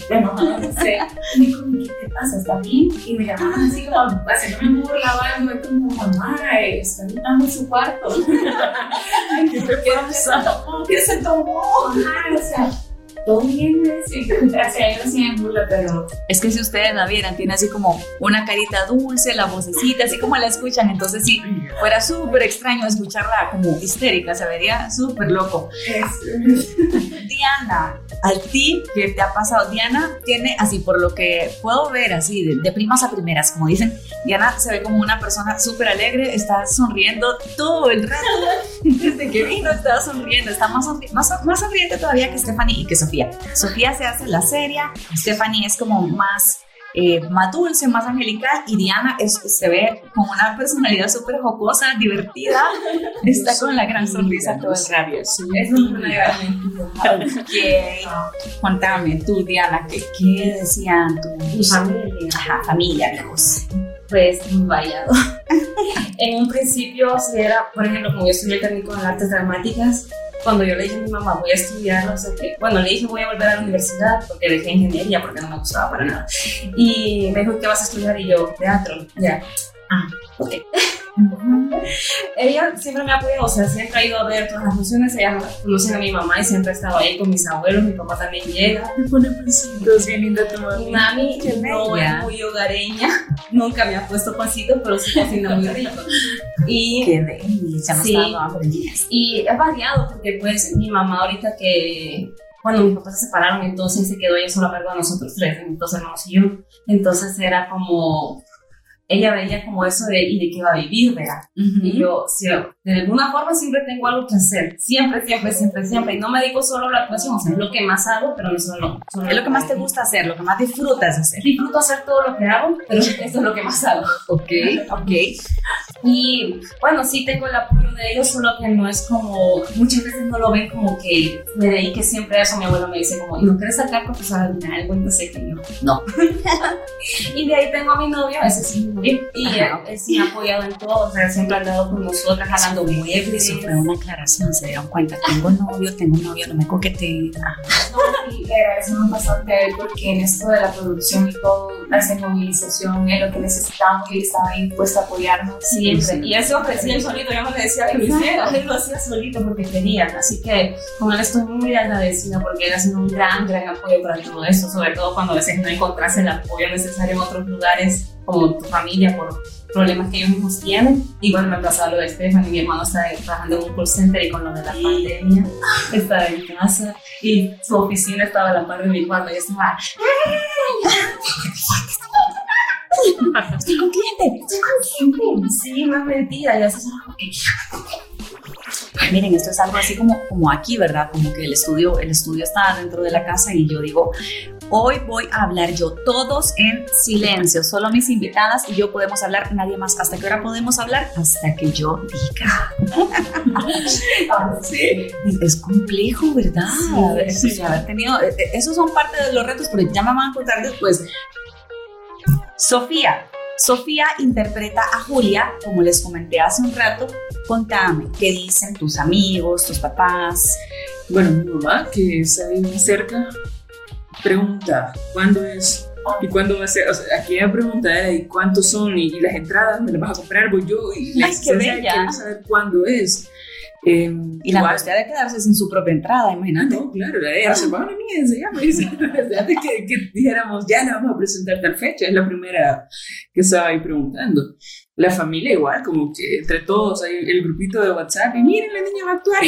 bueno, no sé, me dijo, ¿qué te pasa? ¿Está bien? Y me llamaban así como haciéndome burla o algo, y como, mamá, está gritando en su cuarto. ¿Qué te pasa? ¿Qué se tomó? Ajá, o sea, todo bien, sí, gracias a ellos sí en burla, pero... Es que si ustedes la vieran, tiene así como una carita dulce, la vocecita, así como la escuchan, entonces sí, fuera súper extraño escucharla como histérica, se vería súper loco. Diana, al ti que te ha pasado, Diana tiene así, por lo que puedo ver así, de, primas a primeras, como dicen, Diana se ve como una persona súper alegre, está sonriendo todo el rato, desde que vino está sonriendo, está más, más, más sonriente todavía que Stephanie y que Sofía. Sofía. se hace la seria, Stephanie es como más, eh, más dulce, más angelical y Diana es, se ve con una personalidad súper jocosa, divertida, está con la gran sonrisa todo el rato. Es una Ok, contame tú Diana, ¿qué, qué decían tu familia? Ajá, familia, amigos. Pues vaya. en un principio, era, por ejemplo, como yo estudié técnico en artes dramáticas, cuando yo le dije a mi mamá, voy a estudiar, no sé qué, bueno, le dije, voy a volver a la universidad porque dejé ingeniería porque no me gustaba para nada. Y me dijo, ¿qué vas a estudiar? Y yo, teatro, ya. Ah, ok. ella siempre me ha apoyado, o sea, siempre ha ido a ver todas las funciones, ella conoce a mi mamá y siempre ha estado ahí con mis abuelos, mi papá también llega. Me pone pasitos, bien linda tu mami. Mi mami Qué no bella. es muy hogareña, nunca me ha puesto pasitos, pero sí cocina muy rico. Y Qué me Sí. Y es variado porque pues mi mamá ahorita que, bueno, mis papás se separaron, entonces se quedó ella sola a cargo de nosotros tres, mis dos hermanos y yo. Entonces era como, ella veía como eso de, ¿y de qué va a vivir, verdad? Y yo, sí, de alguna forma siempre tengo algo que hacer, siempre, siempre, siempre, siempre. Y no me dedico solo la actuación, o sea, es lo que más hago, pero no solo. solo Es lo que más te gusta hacer, lo que más disfrutas hacer. Disfruto hacer todo lo que hago, pero eso es lo que más hago. Ok, ok. Y bueno, sí tengo el apoyo de ellos, solo que no es como, muchas veces no lo ven como que me dedique siempre a eso. Mi abuela me dice como, ¿y no quieres sacar profesora de algo? Que no. No. y de ahí tengo a mi novio, ese sí mi novio, y Ajá. él sí me ha apoyado en todo, o sea, siempre ha andado con nosotras, jalando muebles. Eso fue una aclaración, se dieron cuenta. Tengo novio, tengo novio, no me coquete. Ah, Y le agradecemos bastante a él porque en esto de la producción y todo, hace movilización, es lo que necesitamos y él estaba dispuesto a apoyarnos. Siempre. Y él se ofrecía él solito, yo no le decía que hiciera, él lo hacía solito porque quería. Así que con él estoy muy agradecida porque él ha sido un gran, gran apoyo para todo esto, sobre todo cuando a veces no encontrás el apoyo necesario en otros lugares, como tu familia, por problemas que ellos mismos tienen. Igual me ha pasado lo de Estefan, mi hermano está trabajando en un call center y con lo de la pandemia, estaba en casa y su oficina estaba a la par de mi cuarto y yo Estoy con cliente. estoy consciente. Sí, no es mentira, y así Miren, esto es algo así como, como aquí, ¿verdad? Como que el estudio, el estudio está dentro de la casa y yo digo, hoy voy a hablar yo, todos en silencio, solo mis invitadas y yo podemos hablar, nadie más. ¿Hasta qué hora podemos hablar? Hasta que yo diga. Sí. Es complejo, ¿verdad? Sí, Eso, sí. o sea, haber tenido, eh, eh, esos son parte de los retos, pero ya me van a contar después. Sofía. Sofía interpreta a Julia, como les comenté hace un rato. Contame, ¿qué dicen tus amigos, tus papás? Bueno, mi mamá, que está ahí muy cerca, pregunta cuándo es y cuándo va a ser. O sea, aquí ella pregunta ¿y cuántos son? Y, las entradas, ¿me las vas a comprar? Voy yo. Y la Ay, qué bella. saber cuándo es. Eh, Y la angustia de quedarse sin su propia entrada, Ah, imagínate. no, claro, la va a una niña, se llama. Dice, desde antes que, que dijéramos, ya la vamos a presentar tal fecha, es la primera que estaba ahí preguntando. La familia igual, como que entre todos hay el grupito de WhatsApp y miren, la niña va a actuar.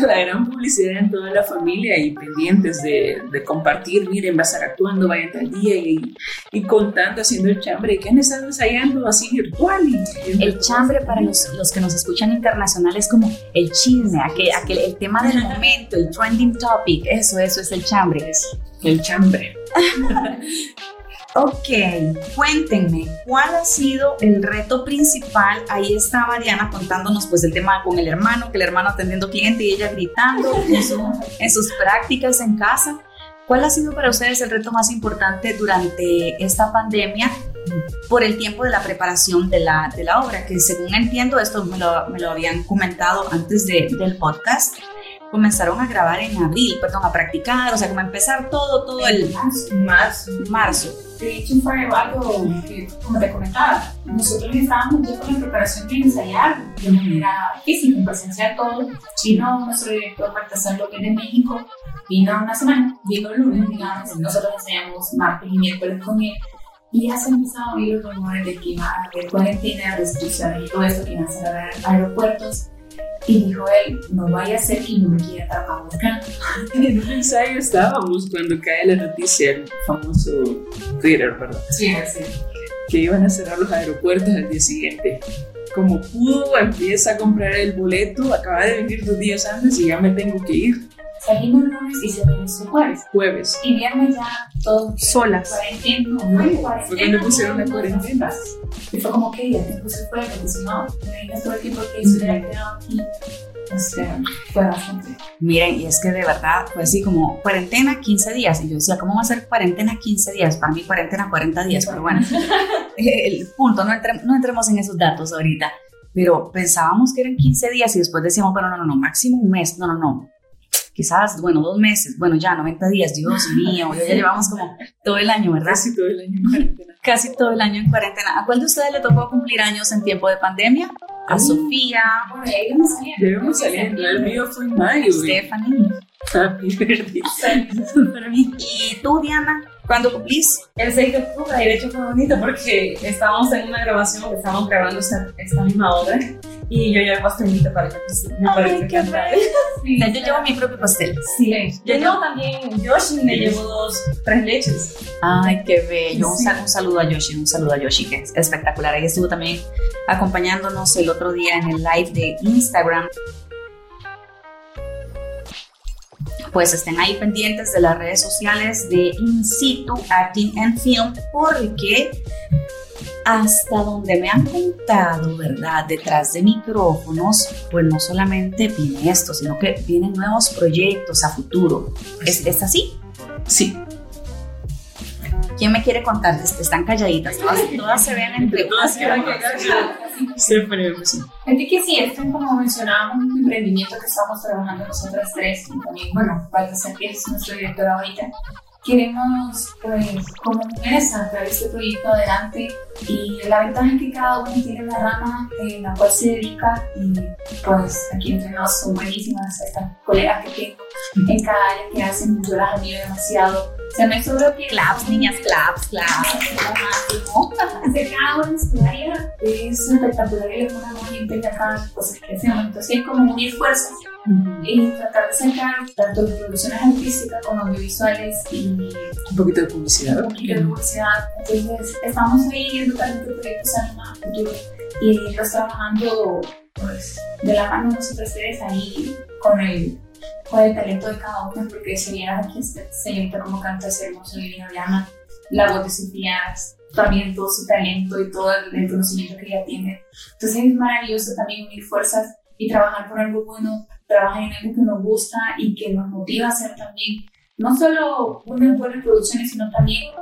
la gran publicidad en toda la familia y pendientes de, de compartir, miren, va a estar actuando, vayan tal día y, y contando, haciendo el chambre, que han estado ensayando así virtual. Y, El chambre para los, los que nos escuchan internacional es como el chisme, aquel, aquel, el tema del momento, el trending topic, eso, eso es el chambre. el chambre. Ok, cuéntenme, ¿cuál ha sido el reto principal? Ahí está Mariana contándonos pues el tema con el hermano, que el hermano atendiendo cliente y ella gritando en, su- en sus prácticas en casa. ¿Cuál ha sido para ustedes el reto más importante durante esta pandemia por el tiempo de la preparación de la, de la obra? Que según entiendo, esto me lo, me lo habían comentado antes de- del podcast, comenzaron a grabar en abril, perdón, a practicar, o sea, como a empezar todo, todo el más. marzo. De hecho, fue algo que, como te comentaba, nosotros estábamos ya con la preparación de ensayar de manera física, en presencial todo. Vino nuestro director Baltasar López de México, vino una semana, vino el lunes, digamos, nosotros ensayamos martes y miércoles con él. Y ya se empezaron a oír los rumores de que iba a haber cuarentena, restricciones y todo esto, que iban a cerrar aeropuertos. Y dijo él, no vaya a ser que no me quiera trabajar acá. En un ensayo estábamos cuando cae la noticia, el famoso Twitter, ¿verdad? Sí, sí. Que iban a cerrar los aeropuertos al día siguiente. Como pudo, empieza a comprar el boleto, acaba de venir dos días antes y ya me tengo que ir. Salimos lunes y se regresó jueves. Jueves. Y viernes ya todos Solas. cuarentena, no, no, cuarentena. Fue cuando pusieron la no, no, cuarentena. Y fue como que ya te puse fuera, porque si no, me vengas todo el tiempo que se hubiera quedado aquí. O sea, fue bastante. Miren, y es que de verdad fue así como cuarentena 15 días. Y yo decía, ¿cómo va a ser cuarentena 15 días? Para mí cuarentena 40 días, pero bueno, el punto, no, entre- no entremos en esos datos ahorita. Pero pensábamos que eran 15 días y después decíamos, bueno, no, no, no, máximo un mes. No, no, no. Quizás, bueno, dos meses, bueno, ya 90 días, Dios mío, ya llevamos como todo el año, ¿verdad? Casi todo el año en cuarentena. Casi todo el año en cuarentena. ¿A cuál de ustedes le tocó cumplir años en tiempo de pandemia? A Sofía, Bueno, ahí vamos saliendo. Debemos salir. El mío fue en mayo. Stephanie, Happy birthday. para mí. ¿Y tú, Diana? ¿Cuándo cumplís? El 6 de octubre, y de hecho fue bonito porque estábamos en una grabación estábamos grabando esta, esta misma obra y yo llevé pastelito para que me qué cantar. Sí, Yo llevo mi propio pastel. Sí, yo llevo también, Yoshi me llevó dos, tres leches. Ay, qué bello. Un, Sí. un saludo a Yoshi, un saludo a Yoshi, que es espectacular. Ella estuvo también acompañándonos el otro día en el live de Instagram. Pues estén ahí pendientes de las redes sociales de In Situ Acting and Film, porque hasta donde me han contado, ¿verdad? Detrás de micrófonos, pues no solamente viene esto, sino que vienen nuevos proyectos a futuro. ¿Es, es así? Sí. ¿Quién me quiere contar? Están calladitas, todas, todas se ven entre Todas Stephanie, pues, Así que sí, esto es como mencionábamos, un emprendimiento que estamos trabajando nosotras tres y también, bueno, Baltasar, que es nuestro director ahorita. Queremos, pues, como mujeres, sacar este proyecto adelante y la ventaja es que cada uno tiene una rama en la cual se dedica y, pues, aquí entre nos son buenísimas estas colegas que tengo en cada área que hacen, yo las admiro demasiado. Sea, no es solo que claps, niñas, claps, claps. de cada una en su área es espectacular y es una muy gente cada cosa que hacemos. Entonces es como unir fuerzas y tratar de sacar tanto producciones artísticas como audiovisuales y un poquito de publicidad. un poquito de publicidad. Entonces estamos ahí viendo también qué proyectos salen a futuro y los trabajando pues de la mano nosotros tres ahí con el con el talento de cada uno, porque si vieras aquí este señorita como canta ese hermoso divino llama, la voz de Sofía, también todo su talento y todo el conocimiento que ella tiene. Entonces es maravilloso también unir fuerzas y trabajar por algo bueno, trabajar en algo que nos gusta y que nos motiva a hacer también, no solo unas buenas producciones, sino también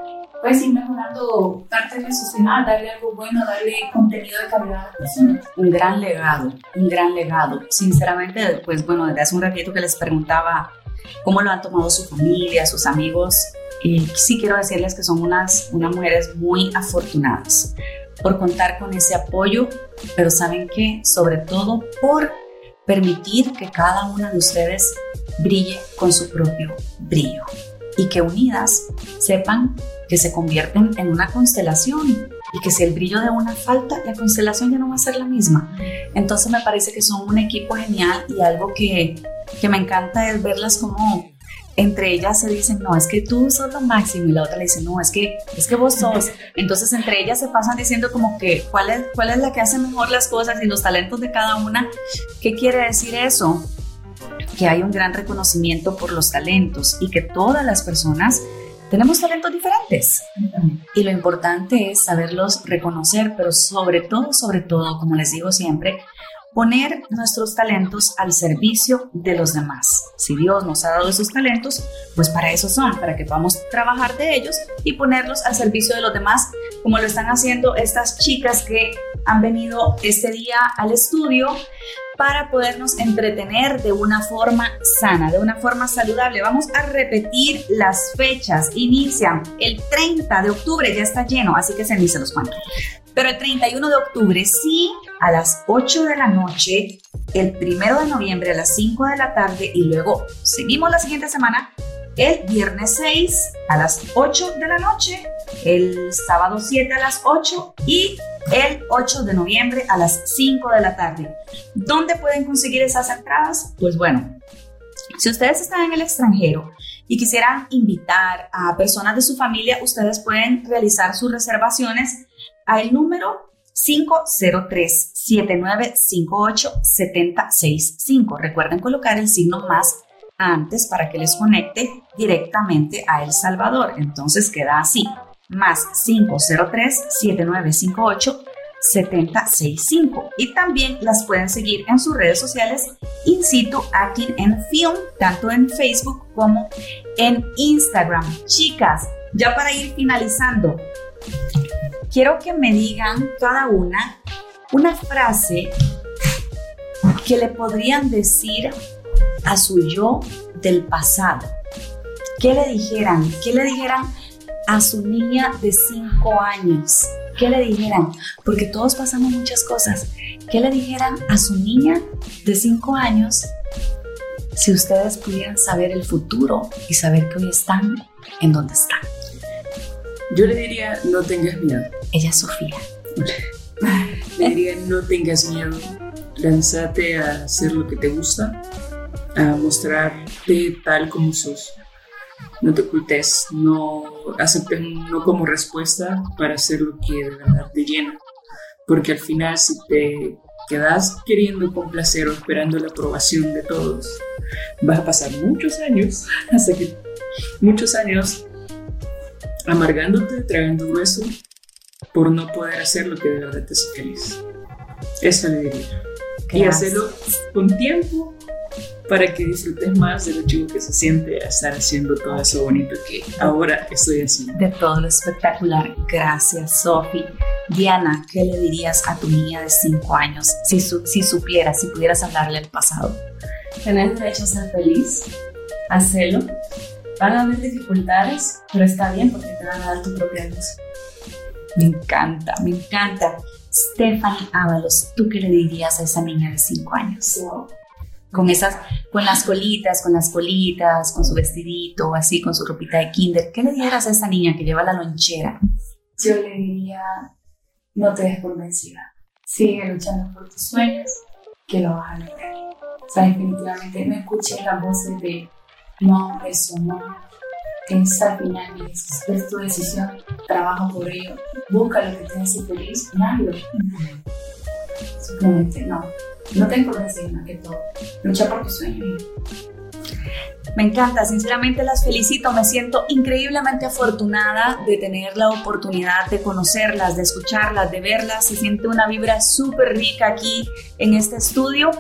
pues ir mejorando parte de la sociedad, darle algo bueno, darle contenido de calidad a las personas. Un gran legado, un gran legado. Sinceramente, pues bueno, desde hace un ratito que les preguntaba cómo lo han tomado su familia, sus amigos, y sí quiero decirles que son unas, unas mujeres muy afortunadas por contar con ese apoyo, pero saben que sobre todo por permitir que cada una de ustedes brille con su propio brillo y que unidas sepan que se convierten en una constelación y que si el brillo de una falta, la constelación ya no va a ser la misma. Entonces me parece que son un equipo genial y algo que, que me encanta es verlas como entre ellas se dicen, no, es que tú sos lo máximo y la otra le dice, no, es que, es que vos sos. Entonces entre ellas se pasan diciendo como que cuál es, cuál es la que hace mejor las cosas y los talentos de cada una. ¿Qué quiere decir eso? Que hay un gran reconocimiento por los talentos y que todas las personas tenemos talentos diferentes. Y lo importante es saberlos reconocer, pero sobre todo, sobre todo, como les digo siempre, poner nuestros talentos al servicio de los demás. Si Dios nos ha dado esos talentos, pues para eso son, para que podamos trabajar de ellos y ponerlos al servicio de los demás, como lo están haciendo estas chicas que han venido este día al estudio para podernos entretener de una forma sana, de una forma saludable. Vamos a repetir las fechas. Inician el 30 de octubre, ya está lleno, así que se ni los cuento. Pero el 31 de octubre sí, a las 8 de la noche, el 1 de noviembre a las 5 de la tarde y luego seguimos la siguiente semana el viernes 6 a las 8 de la noche, el sábado 7 a las 8 y el 8 de noviembre a las 5 de la tarde. ¿Dónde pueden conseguir esas entradas? Pues bueno, si ustedes están en el extranjero y quisieran invitar a personas de su familia, ustedes pueden realizar sus reservaciones al número 503-7958-7065. Recuerden colocar el signo más antes para que les conecte directamente a El Salvador. Entonces queda así, más 503-7958-7065. Y también las pueden seguir en sus redes sociales In Situ Acting and Film, tanto en Facebook como en Instagram. Chicas, ya para ir finalizando, quiero que me digan cada una una frase que le podrían decir a su yo del pasado, ¿qué le dijeran? ¿Qué le dijeran a su niña de 5 años? ¿Qué le dijeran? Porque todos pasamos muchas cosas. ¿Qué le dijeran a su niña de 5 años si ustedes pudieran saber el futuro y saber que hoy están en donde están? Yo le diría, no tengas miedo. Ella es Sofía. Le diría, no tengas miedo. Lánzate a hacer lo que te gusta, a mostrarte tal como sos. No te ocultes, no aceptes no como respuesta para hacer lo que de verdad te llena. Porque al final, si te quedas queriendo complacer o esperando la aprobación de todos, vas a pasar muchos años, hasta que muchos años amargándote, tragando hueso, por no poder hacer lo que de verdad te hace feliz. Eso le diría. Y hacerlo con tiempo para que disfrutes más de lo chivo que se siente a estar haciendo todo eso bonito que ahora estoy haciendo. De todo lo espectacular. Gracias, Sofi. Diana, ¿qué le dirías a tu niña de 5 años si, si supieras, si pudieras hablarle al pasado? Tener derecho a ser feliz, hacerlo. Van a haber dificultades, pero está bien porque te van a dar tu propia luz. Me encanta, me encanta. Stephanie Ábalos, ¿tú qué le dirías a esa niña de 5 años? Con esas, con las colitas, con las colitas, con su vestidito, así, con su ropita de kinder. ¿Qué le dirías a esa niña que lleva la lonchera? Yo le diría, no te des por vencida. Sigue luchando por tus sueños, que lo vas a lograr. O sea, definitivamente no escuches las voces de no, eso no, Piensa finalmente, es tu decisión, trabaja por ello, busca lo que te hace feliz hazlo. Simplemente no, no te encordes que todo, lucha por tus sueños. Me encanta, sinceramente las felicito, me siento increíblemente afortunada de tener la oportunidad de conocerlas, de escucharlas, de verlas, se siente una vibra súper rica aquí en este estudio,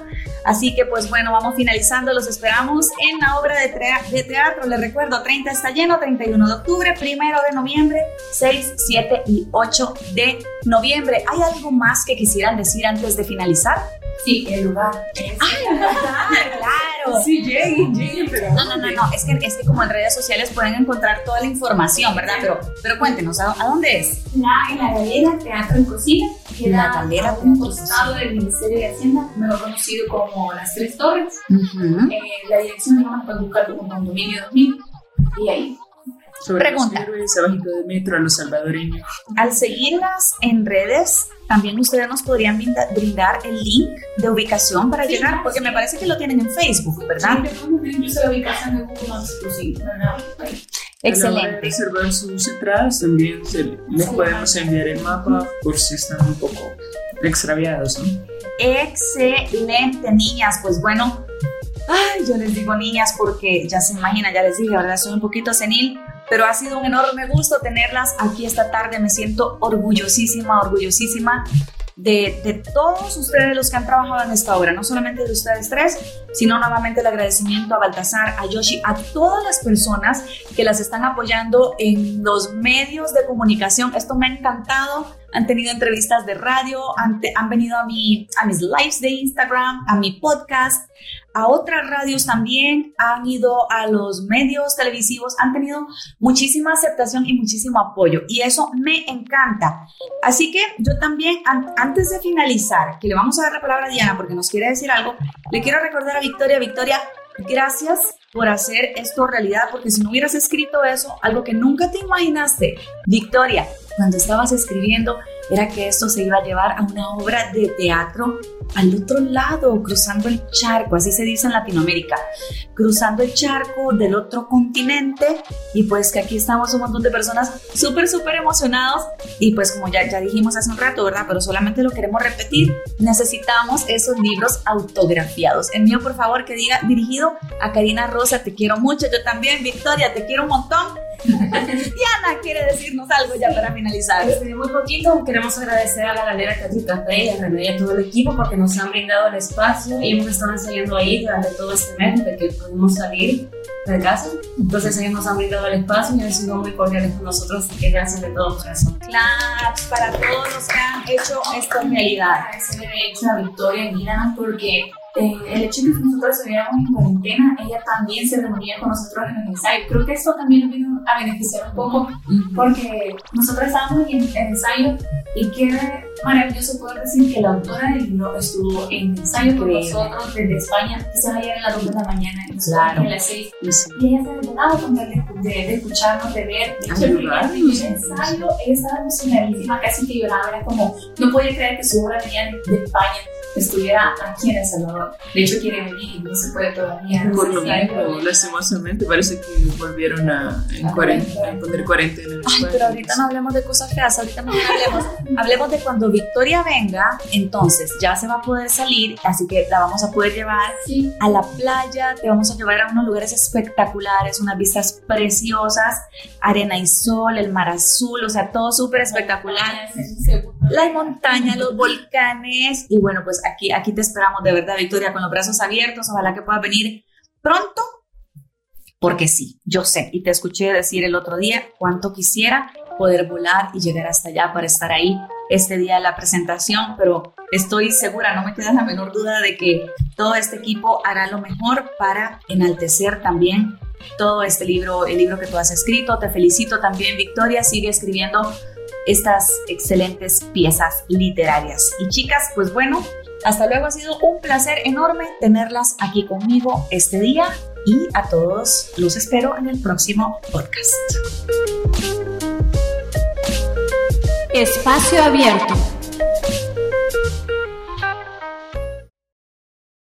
así que pues bueno, vamos finalizando, los esperamos en la obra de, de teatro, les recuerdo, 30 está lleno, 31 de octubre, 1 de noviembre, 6, 7 y 8 de noviembre. ¿Hay algo más que quisieran decir antes de finalizar? Sí, el lugar. ¡Ay, el Sí, lleguen, lleguen, pero. No, no, no, no. Es que, es que como en redes sociales pueden encontrar toda la información, ¿verdad? Pero, pero cuéntenos, ¿a, dónde es? La, en la galera Teatro en Cocina. la galera un costado del Ministerio de Hacienda, mejor conocido como Las Tres Torres. eh, la dirección, digamos, pueden buscar como Condominio 2000. Y ahí sobre Pregunta. los héroes abajito de metro a los salvadoreños. Al seguirlas en redes, también ustedes nos podrían brindar el link de ubicación para llegar, porque me parece que lo tienen en Facebook, ¿verdad? Sí, incluso la ubicación de Google Maps, pues sí, Excelente. Reservar sus entradas también se, les podemos enviar el mapa por si están un poco extraviados, ¿no? Excelente, niñas. Pues bueno, ay, yo les digo niñas porque ya se imagina, ya les dije, ¿verdad? Soy un poquito senil, pero ha sido un enorme gusto tenerlas aquí esta tarde. Me siento orgullosísima, orgullosísima de, de, todos ustedes los que han trabajado en esta obra, no solamente de ustedes tres, sino nuevamente el agradecimiento a Baltasar, a Yoshi, a todas las personas que las están apoyando en los medios de comunicación. Esto me ha encantado. Han tenido entrevistas de radio, han, han venido a, mi, a mis lives de Instagram, a mi podcast, a otras radios también, han ido a los medios televisivos, han tenido muchísima aceptación y muchísimo apoyo y eso me encanta. Así que yo también, antes de finalizar, que le vamos a dar la palabra a Diana porque nos quiere decir algo, le quiero recordar a Victoria, Victoria, gracias por hacer esto realidad, porque si no hubieras escrito eso, algo que nunca te imaginaste, Victoria, cuando estabas escribiendo, era que esto se iba a llevar a una obra de teatro al otro lado, cruzando el charco, así se dice en Latinoamérica, cruzando el charco del otro continente y pues que aquí estamos un montón de personas súper, súper emocionados y pues como ya, ya dijimos hace un rato, ¿verdad? Pero solamente lo queremos repetir, necesitamos esos libros autografiados. El mío, por favor, que diga dirigido a Karina Rosa, te quiero mucho, yo también, Victoria, te quiero un montón. Diana quiere decirnos algo ya para finalizar. Este, muy poquito, queremos agradecer a la Galera Catri Café y a René y a todo el equipo porque nos han brindado el espacio y hemos estado ensayando ahí durante todo este mes de que pudimos salir de casa. Entonces ellos nos han brindado el espacio y han sido muy cordiales con nosotros, así que gracias de todo corazón. Claro, para todos los que han hecho esta realidad. Agradecerle de hecho a Victoria y Diana porque eh, el hecho de que nosotros estuviéramos en cuarentena, ella también se reunía con nosotros en el ensayo. Creo que eso también nos vino a beneficiar un poco porque nosotros estábamos en el ensayo y qué maravilloso poder decir que la autora del libro estuvo en ensayo con nosotros desde España, quizás ayer a las 2 de la mañana, claro. a las 6. Y ella se ha con de, de, escucharnos, de ver. De hecho, el primer ensayo, ella estaba emocionadísima, casi que lloraba, era como, no podía creer que su obra venía de, de España estuviera aquí en El Salvador. De hecho, quiere venir y no se puede todavía. Por lo menos, lastimosamente, parece que volvieron a, en cuarentena, a poner cuarentena. Ay, pero ahorita no hablemos de cosas feas, ahorita no hablemos. hablemos de cuando Victoria venga, entonces ya se va a poder salir, así que la vamos a poder llevar a la playa, te vamos a llevar a unos lugares espectaculares, unas vistas preciosas, arena y sol, el mar azul, o sea, todo súper espectacular. Las montañas, los volcanes, y bueno, aquí, aquí te esperamos de verdad, Victoria, con los brazos abiertos. Ojalá que puedas venir pronto, porque sí, yo sé, y te escuché decir el otro día cuánto quisiera poder volar y llegar hasta allá para estar ahí este día de la presentación, pero estoy segura, no me queda la menor duda de que todo este equipo hará lo mejor para enaltecer también todo este libro, el libro que tú has escrito. Te felicito también, Victoria, sigue escribiendo estas excelentes piezas literarias. Y chicas, pues bueno, hasta luego, ha sido un placer enorme tenerlas aquí conmigo este día y a todos los espero en el próximo podcast. Espacio abierto.